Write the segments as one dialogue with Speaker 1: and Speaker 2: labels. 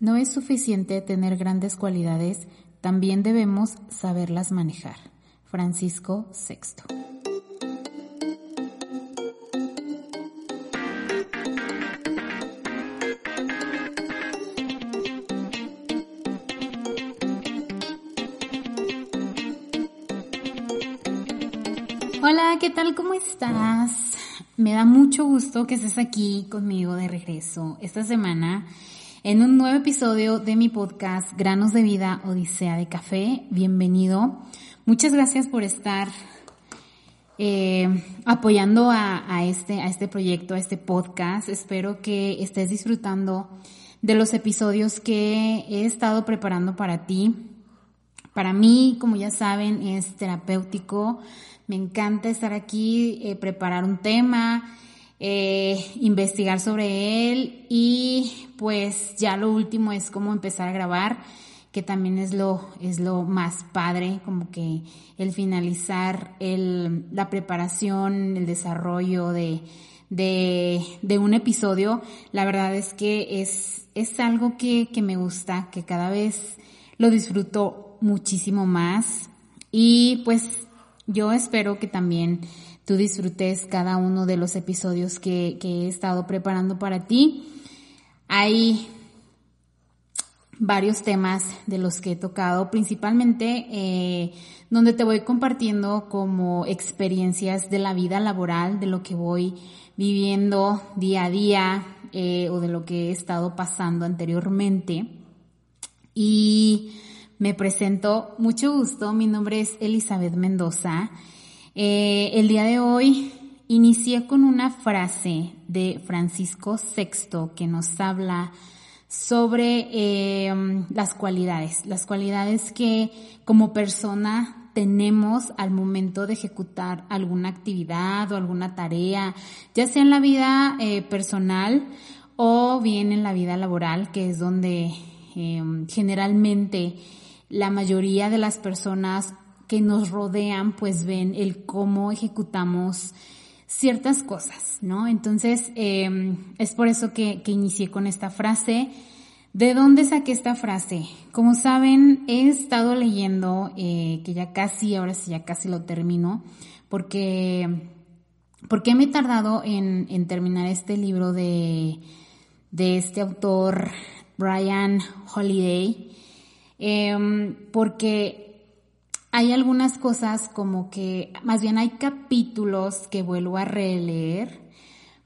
Speaker 1: No es suficiente tener grandes cualidades, también debemos saberlas manejar. Francisco VI. Hola, ¿qué tal? ¿Cómo estás? Me da mucho gusto que estés aquí conmigo de regreso esta semana en un nuevo episodio de mi podcast Granos de Vida Odisea de Café. Bienvenido. Muchas gracias por estar eh, apoyando a, este, a este proyecto, a este podcast. Espero que estés disfrutando de los episodios que he estado preparando para ti. Para mí, como ya saben, es terapéutico. Me encanta estar aquí, eh, preparar un tema, eh, investigar sobre él y pues ya lo último es como empezar a grabar, que también es lo, es lo más padre, como que el finalizar el, la preparación, el desarrollo de, de, de un episodio, la verdad es que es, es algo que, que me gusta, que cada vez lo disfruto muchísimo más. Y pues yo espero que también tú disfrutes cada uno de los episodios que, he estado preparando para ti. Hay varios temas de los que he tocado, principalmente eh, donde te voy compartiendo como experiencias de la vida laboral, de lo que voy viviendo día a día eh, o de lo que he estado pasando anteriormente. Y me presento, mucho gusto, mi nombre es Elizabeth Mendoza eh, el día de hoy inicié con una frase de Francisco VI que nos habla sobre eh, las cualidades, las cualidades que como persona tenemos al momento de ejecutar alguna actividad o alguna tarea, ya sea en la vida eh, personal o bien en la vida laboral, que es donde generalmente la mayoría de las personas que nos rodean pues ven el cómo ejecutamos ciertas cosas, ¿no? Entonces, em, es por eso que, que inicié con esta frase. ¿De dónde saqué esta frase? Como saben, he estado leyendo, eh, que ya casi, ahora sí ya casi lo termino, porque, porque me he tardado en, terminar este libro de, de este autor, Brian Holiday, eh, porque hay algunas cosas como que, más bien hay capítulos que vuelvo a releer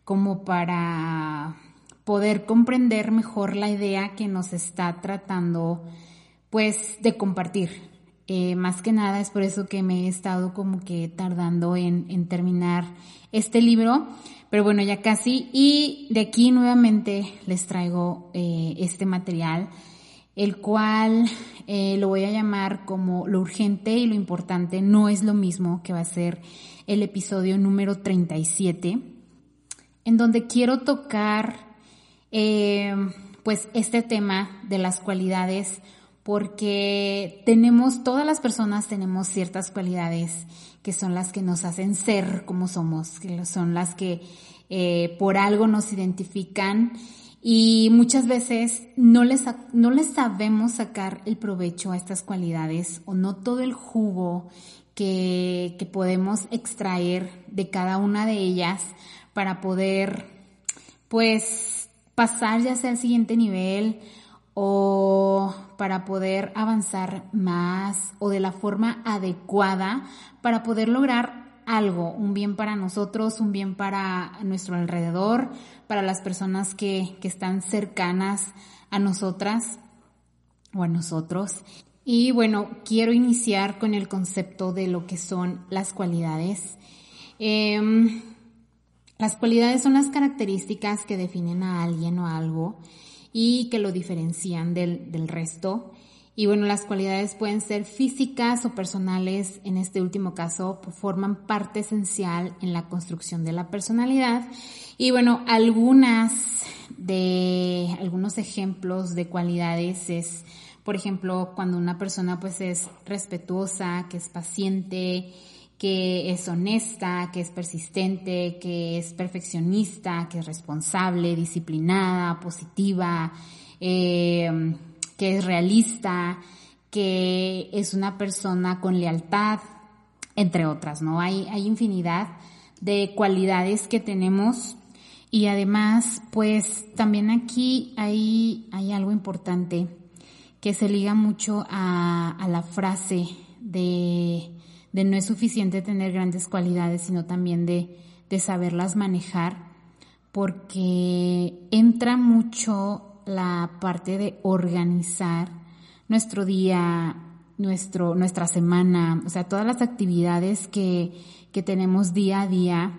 Speaker 1: como para poder comprender mejor la idea que nos está tratando pues de compartir. Eh, más que nada es por eso que me he estado como que tardando en, terminar este libro, pero bueno, ya casi. Y de aquí nuevamente les traigo eh, este material el cual eh, lo voy a llamar como lo urgente y lo importante no es lo mismo, que va a ser el episodio número 37, en donde quiero tocar eh, pues este tema de las cualidades porque tenemos, todas las personas tenemos ciertas cualidades que son las que nos hacen ser como somos, que son las que eh, por algo nos identifican y muchas veces no les, no les sabemos sacar el provecho a estas cualidades o no todo el jugo que, que podemos extraer de cada una de ellas para poder, pues, pasar ya sea al siguiente nivel o para poder avanzar más o de la forma adecuada para poder lograr algo, un bien para nosotros, un bien para nuestro alrededor, para las personas que, que están cercanas a nosotras o a nosotros. Y bueno, quiero iniciar con el concepto de lo que son las cualidades. Em, las cualidades son las características que definen a alguien o algo y que lo diferencian del, del resto. Y bueno, las cualidades pueden ser físicas o personales, en este último caso, pues, forman parte esencial en la construcción de la personalidad. Y bueno, algunas de, algunos ejemplos de cualidades es, por ejemplo, cuando una persona pues es respetuosa, que es paciente, que es honesta, que es persistente, que es perfeccionista, que es responsable, disciplinada, positiva, eh, que es realista, que es una persona con lealtad, entre otras, ¿no? Hay, hay infinidad de cualidades que tenemos y además, pues también aquí hay, hay algo importante que se liga mucho a, a la frase de, de, no es suficiente tener grandes cualidades, sino también de, de saberlas manejar, porque entra mucho la parte de organizar nuestro día, nuestro, nuestra semana, o sea, todas las actividades que, que tenemos día a día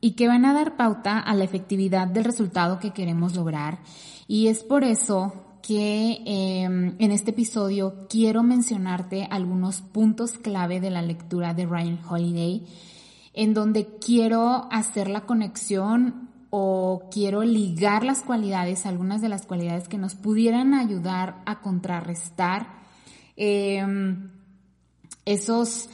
Speaker 1: y que van a dar pauta a la efectividad del resultado que queremos lograr. Y es por eso que em, en este episodio quiero mencionarte algunos puntos clave de la lectura de Ryan Holiday, en donde quiero hacer la conexión o quiero ligar las cualidades, algunas de las cualidades que nos pudieran ayudar a contrarrestar em, esos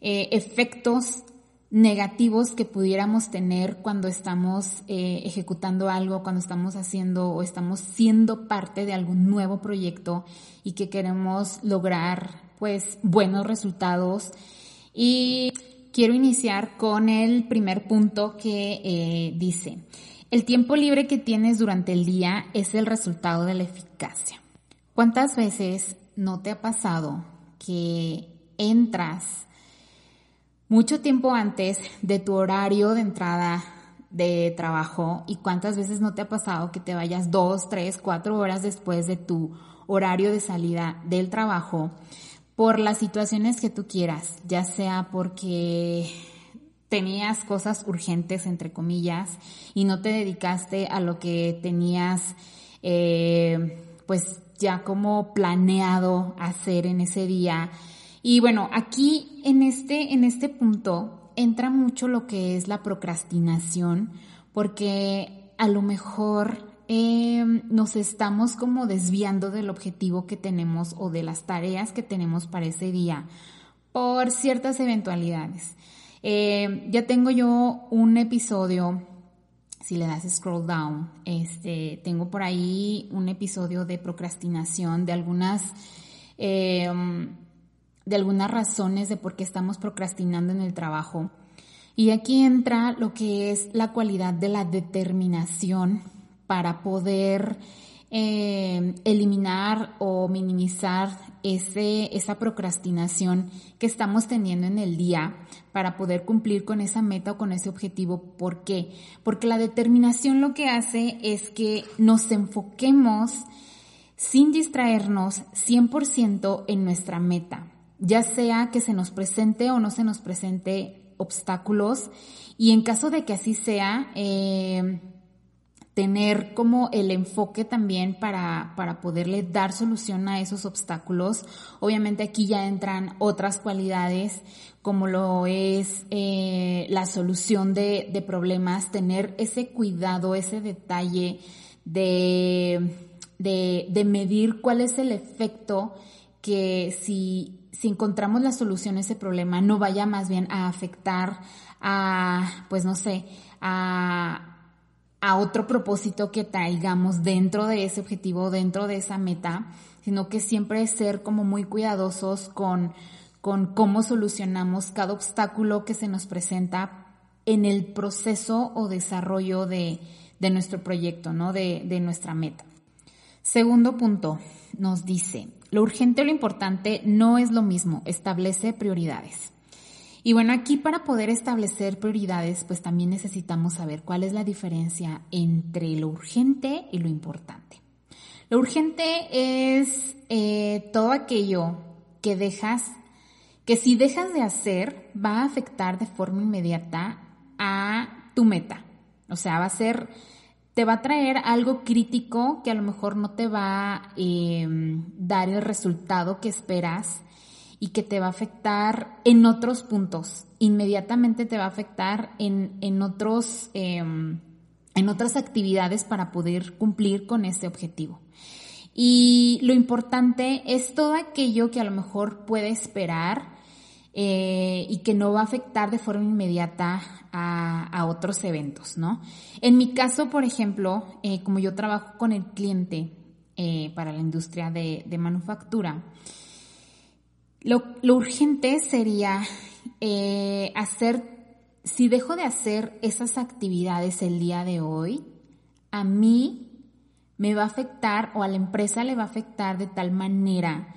Speaker 1: eh, efectos negativos que pudiéramos tener cuando estamos eh, ejecutando algo, cuando estamos haciendo o estamos siendo parte de algún nuevo proyecto y que queremos lograr pues buenos resultados. Y quiero iniciar con el primer punto que eh, dice, el tiempo libre que tienes durante el día es el resultado de la eficacia. ¿Cuántas veces no te ha pasado que entras mucho tiempo antes de tu horario de entrada de trabajo y cuántas veces no te ha pasado que te vayas dos, tres, cuatro horas después de tu horario de salida del trabajo por las situaciones que tú quieras, ya sea porque tenías cosas urgentes, entre comillas, y no te dedicaste a lo que tenías, eh, pues ya como planeado hacer en ese día. Y bueno, aquí en este, en este punto entra mucho lo que es la procrastinación, porque a lo mejor em, nos estamos como desviando del objetivo que tenemos o de las tareas que tenemos para ese día por ciertas eventualidades. Em, ya tengo yo un episodio, si le das scroll down, este, tengo por ahí un episodio de procrastinación de algunas em, de algunas razones de por qué estamos procrastinando en el trabajo. Y aquí entra lo que es la cualidad de la determinación para poder eh, eliminar o minimizar ese, esa procrastinación que estamos teniendo en el día para poder cumplir con esa meta o con ese objetivo. ¿Por qué? Porque la determinación lo que hace es que nos enfoquemos sin distraernos 100% en nuestra meta ya sea que se nos presente o no se nos presente obstáculos y en caso de que así sea, eh, tener como el enfoque también para, para poderle dar solución a esos obstáculos. Obviamente aquí ya entran otras cualidades como lo es eh, la solución de, de problemas, tener ese cuidado, ese detalle de, de, de medir cuál es el efecto que si si encontramos la solución a ese problema, no vaya más bien a afectar a, pues no sé, a, a otro propósito que traigamos dentro de ese objetivo, dentro de esa meta, sino que siempre ser como muy cuidadosos con, con cómo solucionamos cada obstáculo que se nos presenta en el proceso o desarrollo de, de nuestro proyecto, ¿no? De, de nuestra meta. Segundo punto, nos dice, lo urgente o lo importante no es lo mismo, establece prioridades. Y bueno, aquí para poder establecer prioridades, pues también necesitamos saber cuál es la diferencia entre lo urgente y lo importante. Lo urgente es eh, todo aquello que dejas, que si dejas de hacer, va a afectar de forma inmediata a tu meta. O sea, va a ser te va a traer algo crítico que a lo mejor no te va a em, dar el resultado que esperas y que te va a afectar en otros puntos. Inmediatamente te va a afectar en, en otros, em, en otras actividades para poder cumplir con ese objetivo. Y lo importante es todo aquello que a lo mejor puede esperar eh, y que no va a afectar de forma inmediata a, otros eventos, ¿no? En mi caso, por ejemplo, eh, como yo trabajo con el cliente, eh, para la industria de, manufactura. Lo, urgente sería eh, hacer, si dejo de hacer esas actividades el día de hoy, a mí me va a afectar o a la empresa le va a afectar de tal manera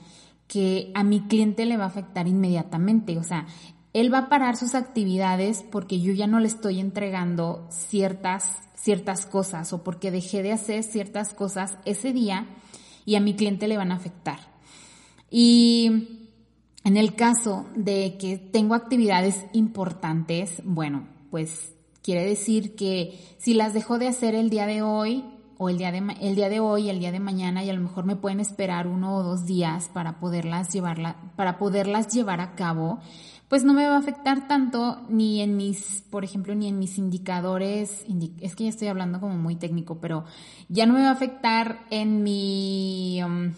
Speaker 1: que a mi cliente le va a afectar inmediatamente. O sea, él va a parar sus actividades porque yo ya no le estoy entregando ciertas, ciertas cosas o porque dejé de hacer ciertas cosas ese día y a mi cliente le van a afectar. Y en el caso de que tengo actividades importantes, bueno, pues quiere decir que si las dejo de hacer el día de hoy, o el día de, el día de hoy, el día de mañana y a lo mejor me pueden esperar uno o dos días para poderlas llevarla, para poderlas llevar a cabo, pues no me va a afectar tanto ni en mis, por ejemplo, ni en mis indicadores, es que ya estoy hablando como muy técnico, pero ya no me va a afectar en mi, um,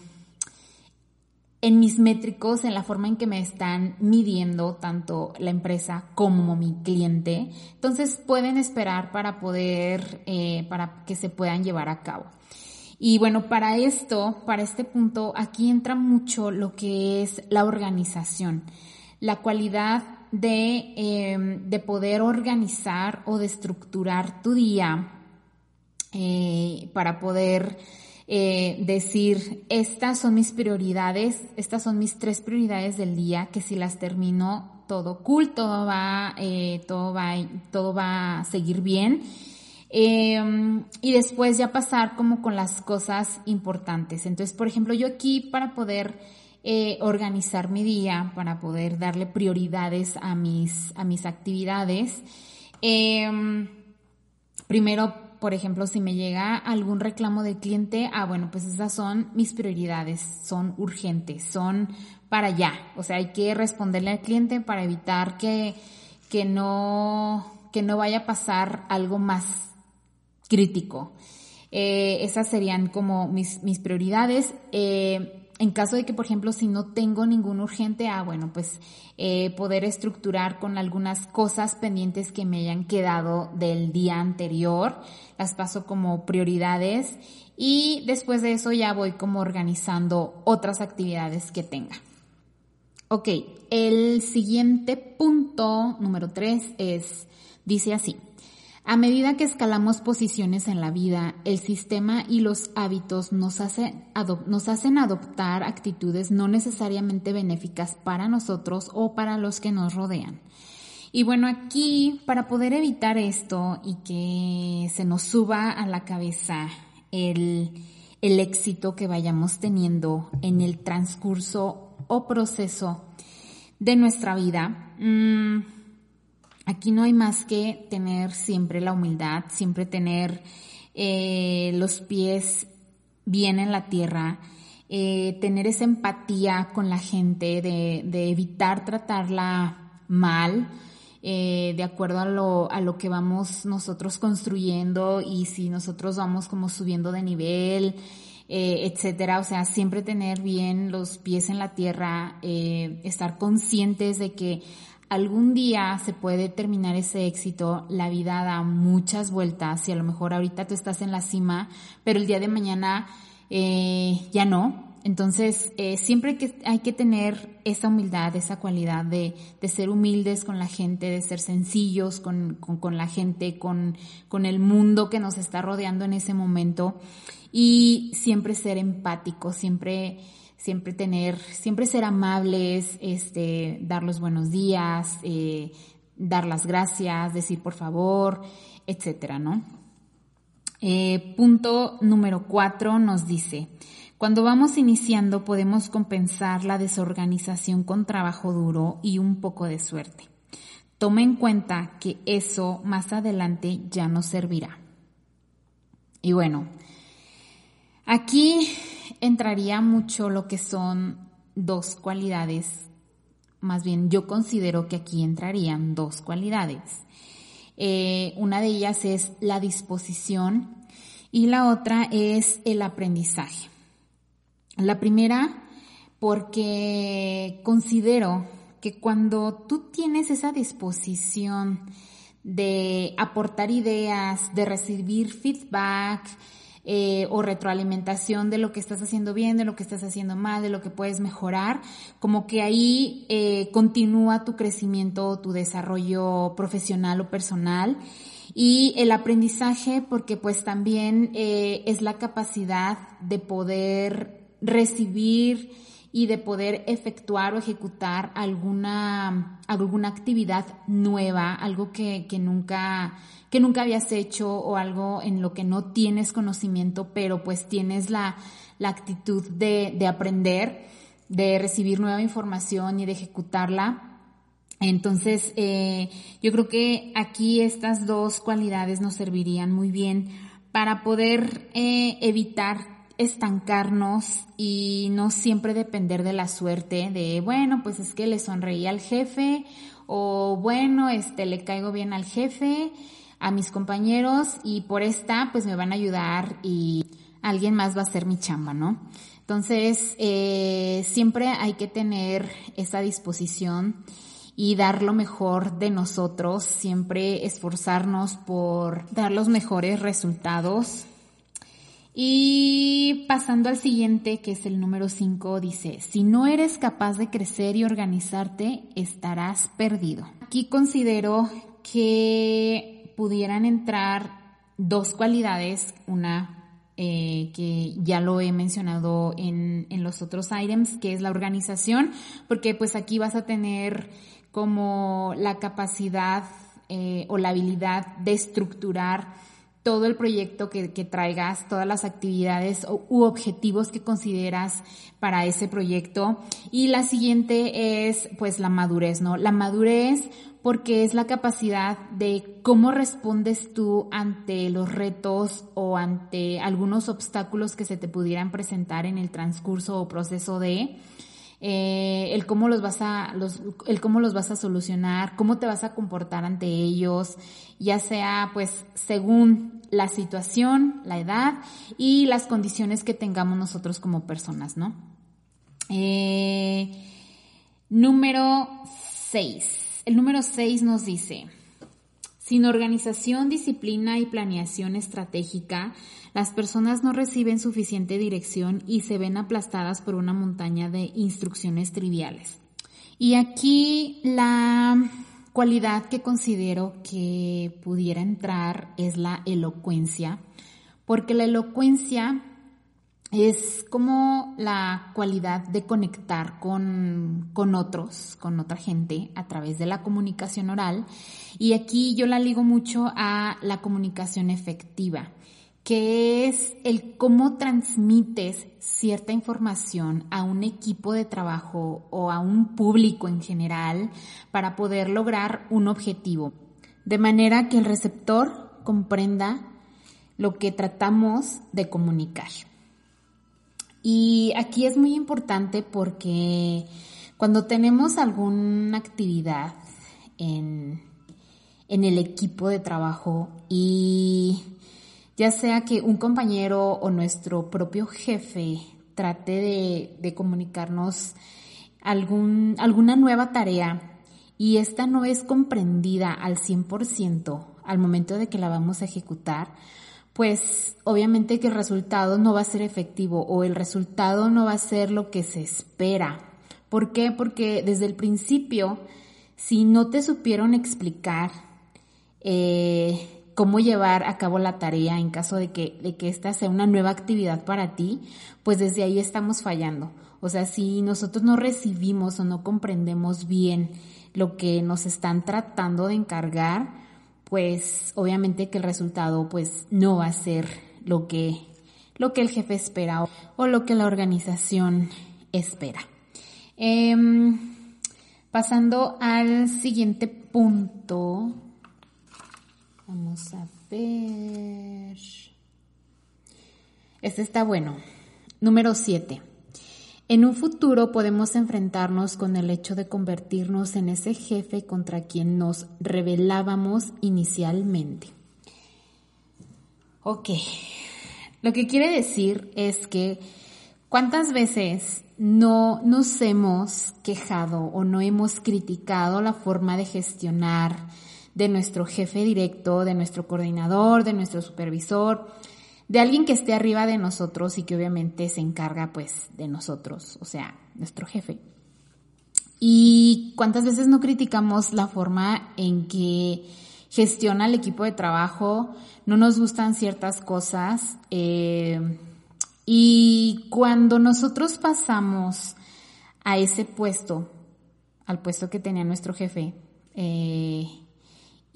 Speaker 1: en mis métricos, en la forma en que me están midiendo tanto la empresa como mi cliente. Entonces pueden esperar para poder, eh, para que se puedan llevar a cabo. Y bueno, para esto, para este punto, aquí entra mucho lo que es la organización, la cualidad de, em, de poder organizar o de estructurar tu día eh, para poder eh, decir, estas son mis prioridades, estas son mis tres prioridades del día, que si las termino, todo cool, todo va, eh, todo va, todo va a seguir bien. Em, y después ya pasar como con las cosas importantes. Entonces, por ejemplo, yo aquí para poder eh, organizar mi día, para poder darle prioridades a mis, a mis actividades, em, primero por ejemplo, si me llega algún reclamo del cliente, ah, bueno, pues esas son mis prioridades, son urgentes, son para ya. O sea, hay que responderle al cliente para evitar que, que no, que no vaya a pasar algo más crítico. Eh, esas serían como mis, mis prioridades. Eh, en caso de que, por ejemplo, si no tengo ningún urgente, ah, bueno, pues eh, poder estructurar con algunas cosas pendientes que me hayan quedado del día anterior, las paso como prioridades y después de eso ya voy como organizando otras actividades que tenga. Ok, el siguiente punto, número tres, es, dice así. A medida que escalamos posiciones en la vida, el sistema y los hábitos nos, hacen adoptar actitudes no necesariamente benéficas para nosotros o para los que nos rodean. Y bueno, aquí para poder evitar esto y que se nos suba a la cabeza el, éxito que vayamos teniendo en el transcurso o proceso de nuestra vida, mmm, Aquí no hay más que tener siempre la humildad, siempre tener eh, los pies bien en la tierra, eh, tener esa empatía con la gente, de, evitar tratarla mal, eh, de acuerdo a lo, a lo que vamos nosotros construyendo y si nosotros vamos como subiendo de nivel, etcétera. O sea, siempre tener bien los pies en la tierra, estar conscientes de que algún día se puede terminar ese éxito, la vida da muchas vueltas y a lo mejor ahorita tú estás en la cima, pero el día de mañana eh, ya no. Entonces, eh, siempre que hay que tener esa humildad, esa cualidad de, ser humildes con la gente, de ser sencillos con, la gente, con, con el mundo que nos está rodeando en ese momento y siempre ser empáticos, siempre siempre tener, siempre ser amables, este, dar los buenos días, eh, dar las gracias, decir por favor, etcétera, ¿no? Eh, punto número cuatro nos dice, cuando vamos iniciando podemos compensar la desorganización con trabajo duro y un poco de suerte. Toma en cuenta que eso más adelante ya nos servirá. Y bueno, aquí entraría mucho lo que son dos cualidades, más bien yo considero que aquí entrarían dos cualidades. Eh, una de ellas es la disposición y la otra es el aprendizaje. La primera, porque considero que cuando tú tienes esa disposición de aportar ideas, de recibir feedback, eh, o retroalimentación de lo que estás haciendo bien, de lo que estás haciendo mal, de lo que puedes mejorar, como que ahí eh, continúa tu crecimiento, tu desarrollo profesional o personal. Y el aprendizaje, porque pues también eh, es la capacidad de poder recibir y de poder efectuar o ejecutar alguna, alguna actividad nueva, algo que, que nunca, que nunca habías hecho o algo en lo que no tienes conocimiento, pero pues tienes la, la actitud de, de aprender, de recibir nueva información y de ejecutarla. Entonces, eh, yo creo que aquí estas dos cualidades nos servirían muy bien para poder eh, evitar estancarnos y no siempre depender de la suerte de, bueno, pues es que le sonreí al jefe o bueno, este, le caigo bien al jefe, a mis compañeros y por esta pues me van a ayudar y alguien más va a ser mi chamba, ¿no? Entonces, eh, siempre hay que tener esa disposición y dar lo mejor de nosotros, siempre esforzarnos por dar los mejores resultados y pasando al siguiente, que es el número 5, dice, si no eres capaz de crecer y organizarte, estarás perdido. Aquí considero que pudieran entrar dos cualidades, una eh, que ya lo he mencionado en, en los otros items, que es la organización, porque pues aquí vas a tener como la capacidad eh, o la habilidad de estructurar todo el proyecto que, traigas, todas las actividades u objetivos que consideras para ese proyecto. Y la siguiente es pues la madurez, ¿no? La madurez porque es la capacidad de cómo respondes tú ante los retos o ante algunos obstáculos que se te pudieran presentar en el transcurso o proceso de eh, el cómo los vas a, los, el cómo los vas a solucionar, cómo te vas a comportar ante ellos, ya sea pues según la situación, la edad y las condiciones que tengamos nosotros como personas, ¿no? Eh, número 6. El número 6 nos dice, sin organización, disciplina y planeación estratégica, las personas no reciben suficiente dirección y se ven aplastadas por una montaña de instrucciones triviales. Y aquí la cualidad que considero que pudiera entrar es la elocuencia, porque la elocuencia es como la cualidad de conectar con, con, otros, con otra gente a través de la comunicación oral. Y aquí yo la ligo mucho a la comunicación efectiva, que es el cómo transmites cierta información a un equipo de trabajo o a un público en general para poder lograr un objetivo. De manera que el receptor comprenda lo que tratamos de comunicar. Y aquí es muy importante porque cuando tenemos alguna actividad en, el equipo de trabajo y ya sea que un compañero o nuestro propio jefe trate de, comunicarnos algún, alguna nueva tarea y esta no es comprendida al 100% al momento de que la vamos a ejecutar, pues obviamente que el resultado no va a ser efectivo o el resultado no va a ser lo que se espera. ¿Por qué? Porque desde el principio, si no te supieron explicar eh, cómo llevar a cabo la tarea en caso de que, de que esta sea una nueva actividad para ti, pues desde ahí estamos fallando. O sea, si nosotros no recibimos o no comprendemos bien lo que nos están tratando de encargar, pues obviamente que el resultado pues no va a ser lo que, lo que el jefe espera o, lo que la organización espera. Em, pasando al siguiente punto, vamos a ver. Este está bueno. Número 7. En un futuro podemos enfrentarnos con el hecho de convertirnos en ese jefe contra quien nos rebelábamos inicialmente. Ok, lo que quiere decir es que cuántas veces no nos hemos quejado o no hemos criticado la forma de gestionar de nuestro jefe directo, de nuestro coordinador, de nuestro supervisor, de alguien que esté arriba de nosotros y que obviamente se encarga pues de nosotros, o sea, nuestro jefe. Y cuántas veces no criticamos la forma en que gestiona el equipo de trabajo, no nos gustan ciertas cosas. Eh, y cuando nosotros pasamos a ese puesto, al puesto que tenía nuestro jefe, eh,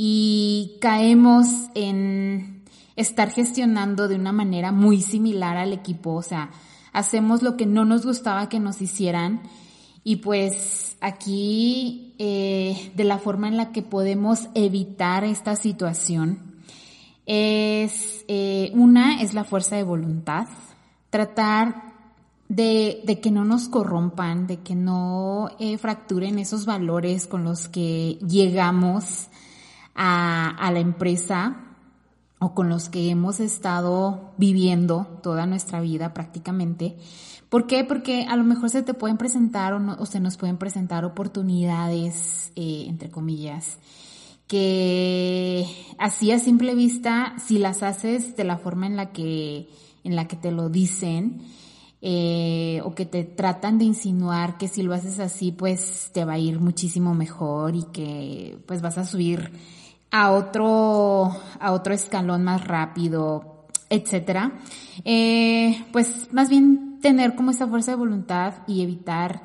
Speaker 1: y caemos en estar gestionando de una manera muy similar al equipo, o sea, hacemos lo que no nos gustaba que nos hicieran y pues aquí eh, de la forma en la que podemos evitar esta situación es eh, una es la fuerza de voluntad, tratar de, de, que no nos corrompan, de que no eh, fracturen esos valores con los que llegamos a, la empresa o con los que hemos estado viviendo toda nuestra vida prácticamente. ¿Por qué? Porque a lo mejor se te pueden presentar o, no, o se nos pueden presentar oportunidades, eh, entre comillas, que así a simple vista, si las haces de la forma en la que, en la que te lo dicen, eh, o que te tratan de insinuar que si lo haces así, pues te va a ir muchísimo mejor y que pues vas a subir a otro, a otro escalón más rápido, etcétera. Eh, pues más bien tener como esa fuerza de voluntad y evitar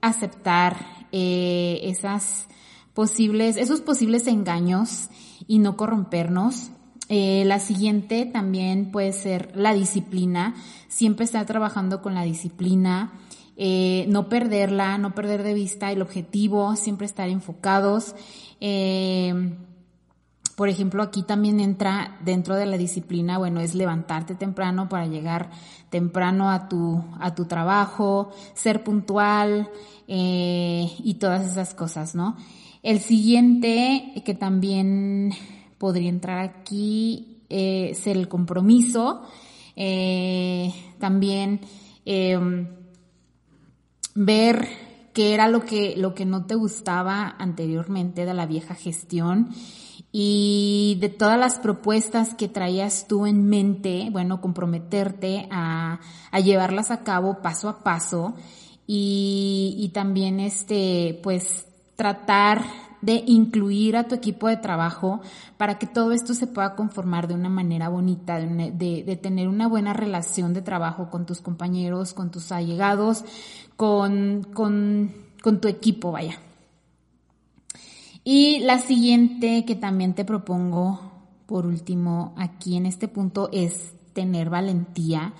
Speaker 1: aceptar eh, esas posibles, esos posibles engaños y no corrompernos. Eh, la siguiente también puede ser la disciplina, siempre estar trabajando con la disciplina, eh, no perderla, no perder de vista el objetivo, siempre estar enfocados. Eh, por ejemplo, aquí también entra dentro de la disciplina, bueno, es levantarte temprano para llegar temprano a tu, a tu trabajo, ser puntual eh, y todas esas cosas, ¿no? El siguiente que también podría entrar aquí eh, es el compromiso. Eh, también em, ver qué era lo que, lo que no te gustaba anteriormente de la vieja gestión y de todas las propuestas que traías tú en mente, bueno, comprometerte a, a llevarlas a cabo paso a paso y, y también este, pues tratar de incluir a tu equipo de trabajo para que todo esto se pueda conformar de una manera bonita, de, de, tener una buena relación de trabajo con tus compañeros, con tus allegados, con, con, con tu equipo, vaya. Y la siguiente que también te propongo, por último, aquí en este punto es tener valentía,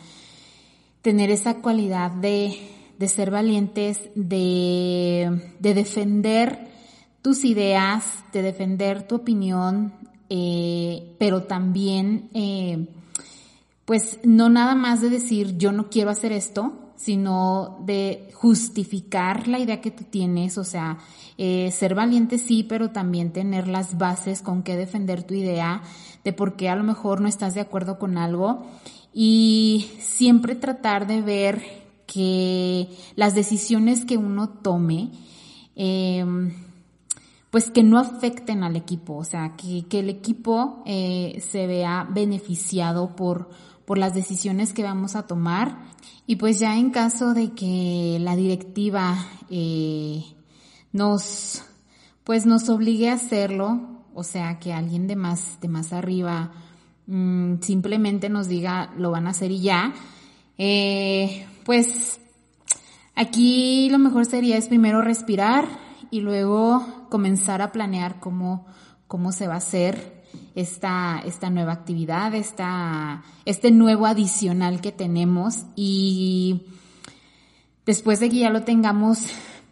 Speaker 1: tener esa cualidad de, de ser valientes, de, de, defender tus ideas, de defender tu opinión, eh, pero también, eh, pues no nada más de decir yo no quiero hacer esto, sino de justificar la idea que tú tienes, o sea, eh, ser valiente sí, pero también tener las bases con que defender tu idea, de por qué a lo mejor no estás de acuerdo con algo y siempre tratar de ver que las decisiones que uno tome, eh, pues que no afecten al equipo, o sea, que, que el equipo eh, se vea beneficiado por, por las decisiones que vamos a tomar. Y pues ya en caso de que la directiva eh, nos pues nos obligue a hacerlo, o sea que alguien de más de más arriba mmm, simplemente nos diga lo van a hacer y ya, eh, pues aquí lo mejor sería es primero respirar y luego comenzar a planear cómo cómo se va a hacer esta, esta nueva actividad, esta, este nuevo adicional que tenemos y después de que ya lo tengamos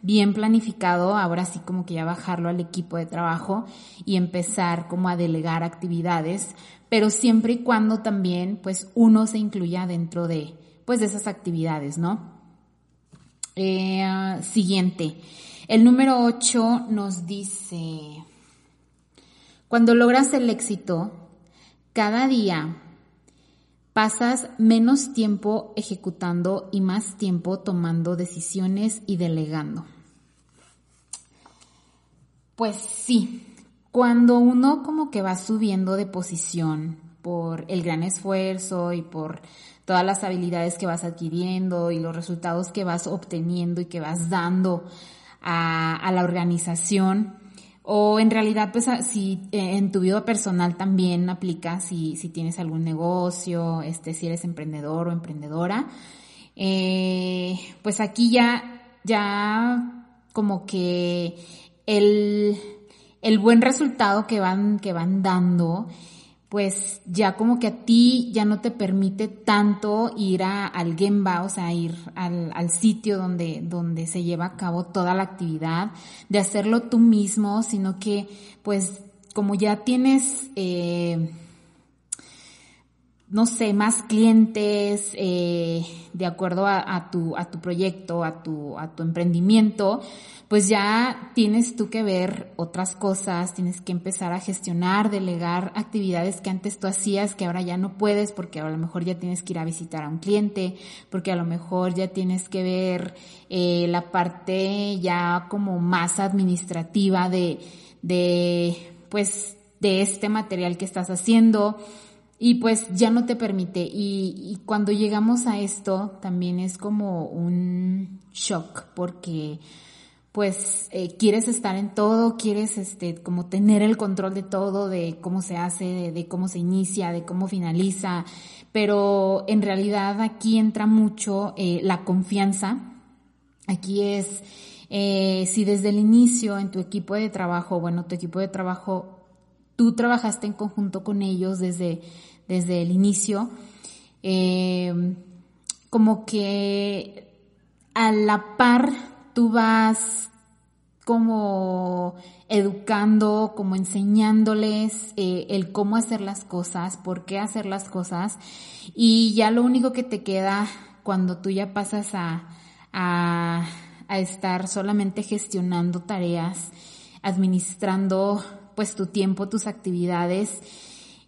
Speaker 1: bien planificado, ahora sí como que ya bajarlo al equipo de trabajo y empezar como a delegar actividades, pero siempre y cuando también pues uno se incluya dentro de pues de esas actividades, ¿no? Eh, siguiente. El número 8 nos dice, cuando logras el éxito, cada día pasas menos tiempo ejecutando y más tiempo tomando decisiones y delegando. Pues sí, cuando uno como que va subiendo de posición, por el gran esfuerzo y por todas las habilidades que vas adquiriendo y los resultados que vas obteniendo y que vas dando a, la organización. O en realidad, pues si eh, en tu vida personal también aplica, si, si tienes algún negocio, este, si eres emprendedor o emprendedora, eh, pues aquí ya, ya como que el, el buen resultado que van, que van dando pues ya como que a ti ya no te permite tanto ir a, al Gemba, o sea, ir al, al, sitio donde, donde se lleva a cabo toda la actividad, de hacerlo tú mismo, sino que pues como ya tienes, eh, no sé, más clientes, eh, de acuerdo a, a, tu, a tu proyecto, a tu, a tu emprendimiento, pues ya tienes tú que ver otras cosas, tienes que empezar a gestionar, delegar actividades que antes tú hacías, que ahora ya no puedes, porque a lo mejor ya tienes que ir a visitar a un cliente, porque a lo mejor ya tienes que ver eh, la parte ya como más administrativa de, de, pues, de este material que estás haciendo y pues ya no te permite. Y, y, cuando llegamos a esto también es como un shock porque pues eh, quieres estar en todo, quieres este como tener el control de todo, de cómo se hace, de, cómo se inicia, de cómo finaliza, pero en realidad aquí entra mucho eh, la confianza. Aquí es eh, si desde el inicio en tu equipo de trabajo, bueno, tu equipo de trabajo, tú trabajaste en conjunto con ellos desde, desde el inicio, como que a la par tú vas como educando, como enseñándoles eh, el cómo hacer las cosas, por qué hacer las cosas. Y ya lo único que te queda cuando tú ya pasas a, a, a estar solamente gestionando tareas, administrando pues tu tiempo, tus actividades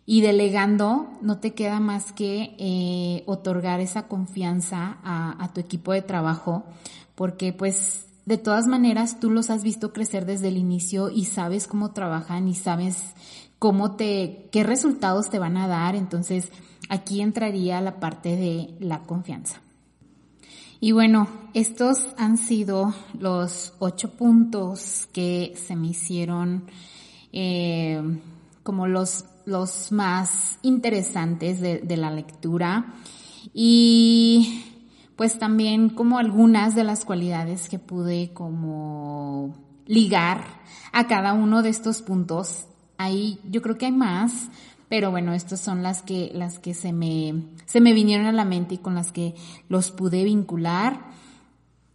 Speaker 1: y delegando, no te queda más que eh, otorgar esa confianza a, a tu equipo de trabajo, porque pues de todas maneras tú los has visto crecer desde el inicio y sabes cómo trabajan y sabes cómo te, qué resultados te van a dar. Entonces aquí entraría la parte de la confianza. Y bueno, estos han sido los ocho puntos que se me hicieron eh, como los, los más interesantes de, de la lectura. Y pues también como algunas de las cualidades que pude como ligar a cada uno de estos puntos. Ahí yo creo que hay más, pero bueno, estas son las que, las que se me, se me vinieron a la mente y con las que los pude vincular.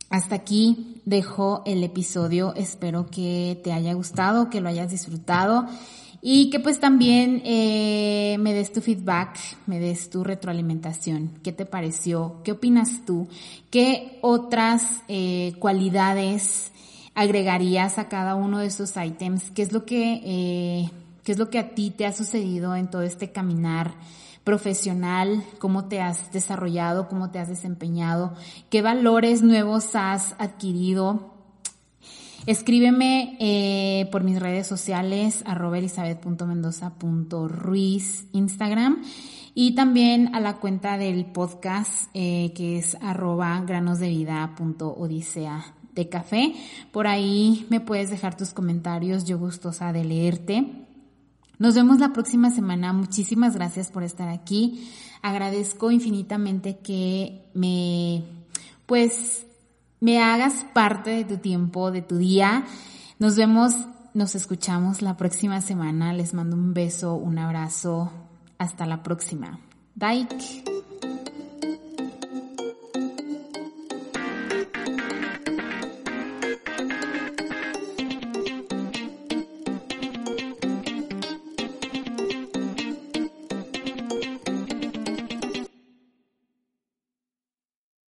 Speaker 1: Hasta aquí dejo el episodio. Espero que te haya gustado, que lo hayas disfrutado y que pues también eh, me des tu feedback, me des tu retroalimentación. ¿Qué te pareció? ¿Qué opinas tú? ¿Qué otras eh, cualidades agregarías a cada uno de estos ítems? ¿Qué es lo que, eh, qué es lo que a ti te ha sucedido en todo este caminar? profesional, cómo te has desarrollado, cómo te has desempeñado, qué valores nuevos has adquirido, Escríbeme eh, por mis redes sociales, arroba elizabeth.mendoza.ruiz, Instagram, y también a la cuenta del podcast, eh, que es arroba granosdevida.odisea de café. Por ahí me puedes dejar tus comentarios, yo gustosa de leerte. Nos vemos la próxima semana. Muchísimas gracias por estar aquí. Agradezco infinitamente que me, pues, me hagas parte de tu tiempo, de tu día. Nos vemos, nos escuchamos la próxima semana. Les mando un beso, un abrazo. Hasta la próxima. Bye.